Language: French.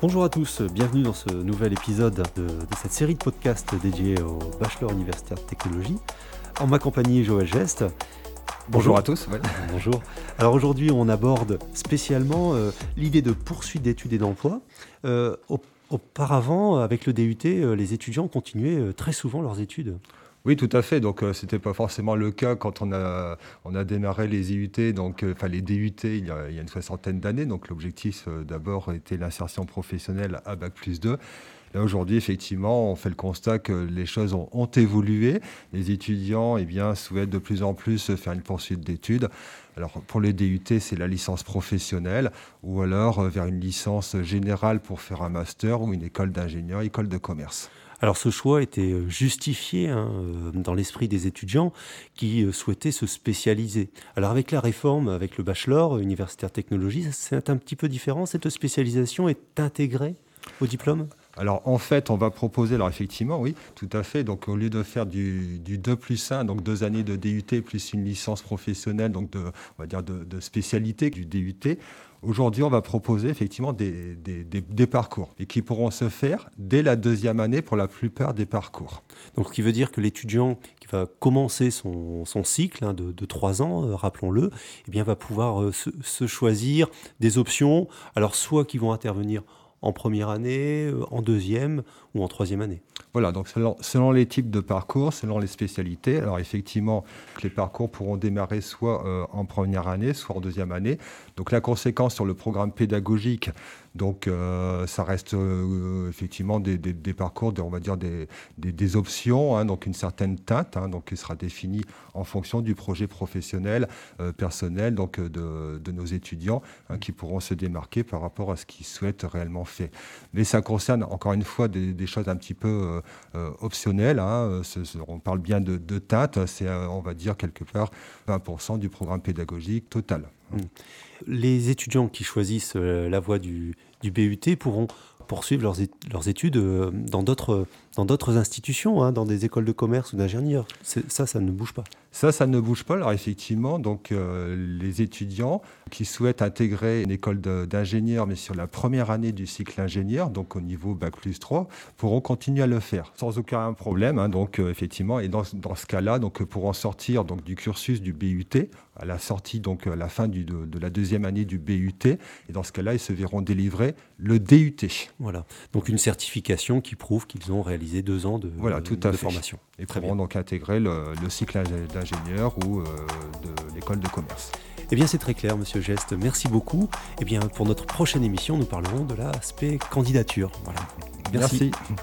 Bonjour à tous, bienvenue dans ce nouvel épisode de, cette série de podcasts dédiés au Bachelor universitaire de technologie. En ma compagnie, Joël Geste. Bonjour, à tous. Bonjour. Alors aujourd'hui, on aborde spécialement euh, l'idée de poursuite d'études et d'emploi. Euh, auparavant, avec le DUT, euh, les étudiants continuaient très souvent leurs études. Oui, tout à fait. Donc, ce n'était pas forcément le cas quand on a, démarré les IUT, donc, enfin les DUT, il y, a, il y a une soixantaine d'années. Donc, l'objectif d'abord était l'insertion professionnelle à Bac plus 2. Là, aujourd'hui, effectivement, on fait le constat que les choses ont, évolué. Les étudiants eh bien, souhaitent de plus en plus faire une poursuite d'études. Alors, pour les DUT, c'est la licence professionnelle ou alors euh, vers une licence générale pour faire un master ou une école d'ingénieur, école de commerce. Alors ce choix était euh, justifié hein, euh, dans l'esprit des étudiants qui souhaitaient se spécialiser. Alors avec la réforme, avec le bachelor universitaire technologie, c'est un petit peu différent. Cette spécialisation est intégrée au diplôme? Alors en fait, on va proposer, alors effectivement, oui, tout à fait. Donc au lieu de faire du, 2 plus 1, donc deux années de DUT plus une licence professionnelle, donc de, on va dire de, spécialité du DUT, Aujourd'hui, on va proposer effectivement des, des, parcours et qui pourront se faire dès la deuxième année pour la plupart des parcours. Donc, ce qui veut dire que l'étudiant qui va commencer son, cycle hein, de, trois ans, euh, rappelons-le, eh bien, va pouvoir euh, se, se, choisir des options, alors soit qui vont intervenir en première année, euh, en deuxième ou en troisième année. Voilà, donc selon, les types de parcours, selon les spécialités. Alors effectivement, les parcours pourront démarrer soit euh, en première année, soit en deuxième année. Donc la conséquence sur le programme pédagogique, donc euh, ça reste effectivement des, parcours, on va dire des, options, hein, donc une certaine teinte, hein, donc qui sera définie en fonction du projet professionnel, personnel, donc de, nos étudiants, hein, qui pourront se démarquer par rapport à ce qu'ils souhaitent réellement faire. Mais ça concerne encore une fois des, choses un petit peu euh, euh, optionnelles. On parle bien de, teinte, c'est euh, on va dire quelque part 20% du programme pédagogique total. Mmh. Les étudiants qui choisissent la voie du, du BUT pourront poursuivre leurs, leurs études dans d'autres dans d'autres institutions, hein, dans des écoles de commerce ou d'ingénieurs. Ça, ça ne bouge pas. Ça, ça ne bouge pas. Alors effectivement, donc euh, les étudiants qui souhaitent intégrer une école d'ingénieur, mais sur la première année du cycle ingénieur, donc au niveau bac plus 3, pourront continuer à le faire sans aucun problème. Hein, donc euh, effectivement, et dans, dans ce cas-là, donc pourront sortir donc du cursus du BUT à la sortie donc à la fin de, de, la deuxième année du BUT, et dans ce cas-là, ils se verront délivrer le DUT. Voilà. Donc une certification qui prouve qu'ils ont réalisé deux ans de, voilà, tout à formation. Et pourront donc intégrer le, cycle d'ingénieur ou euh, de l'école de commerce. Eh bien, c'est très clair, monsieur Geste. Merci beaucoup. Eh bien, pour notre prochaine émission, nous parlerons de l'aspect candidature. Voilà. Merci. Merci.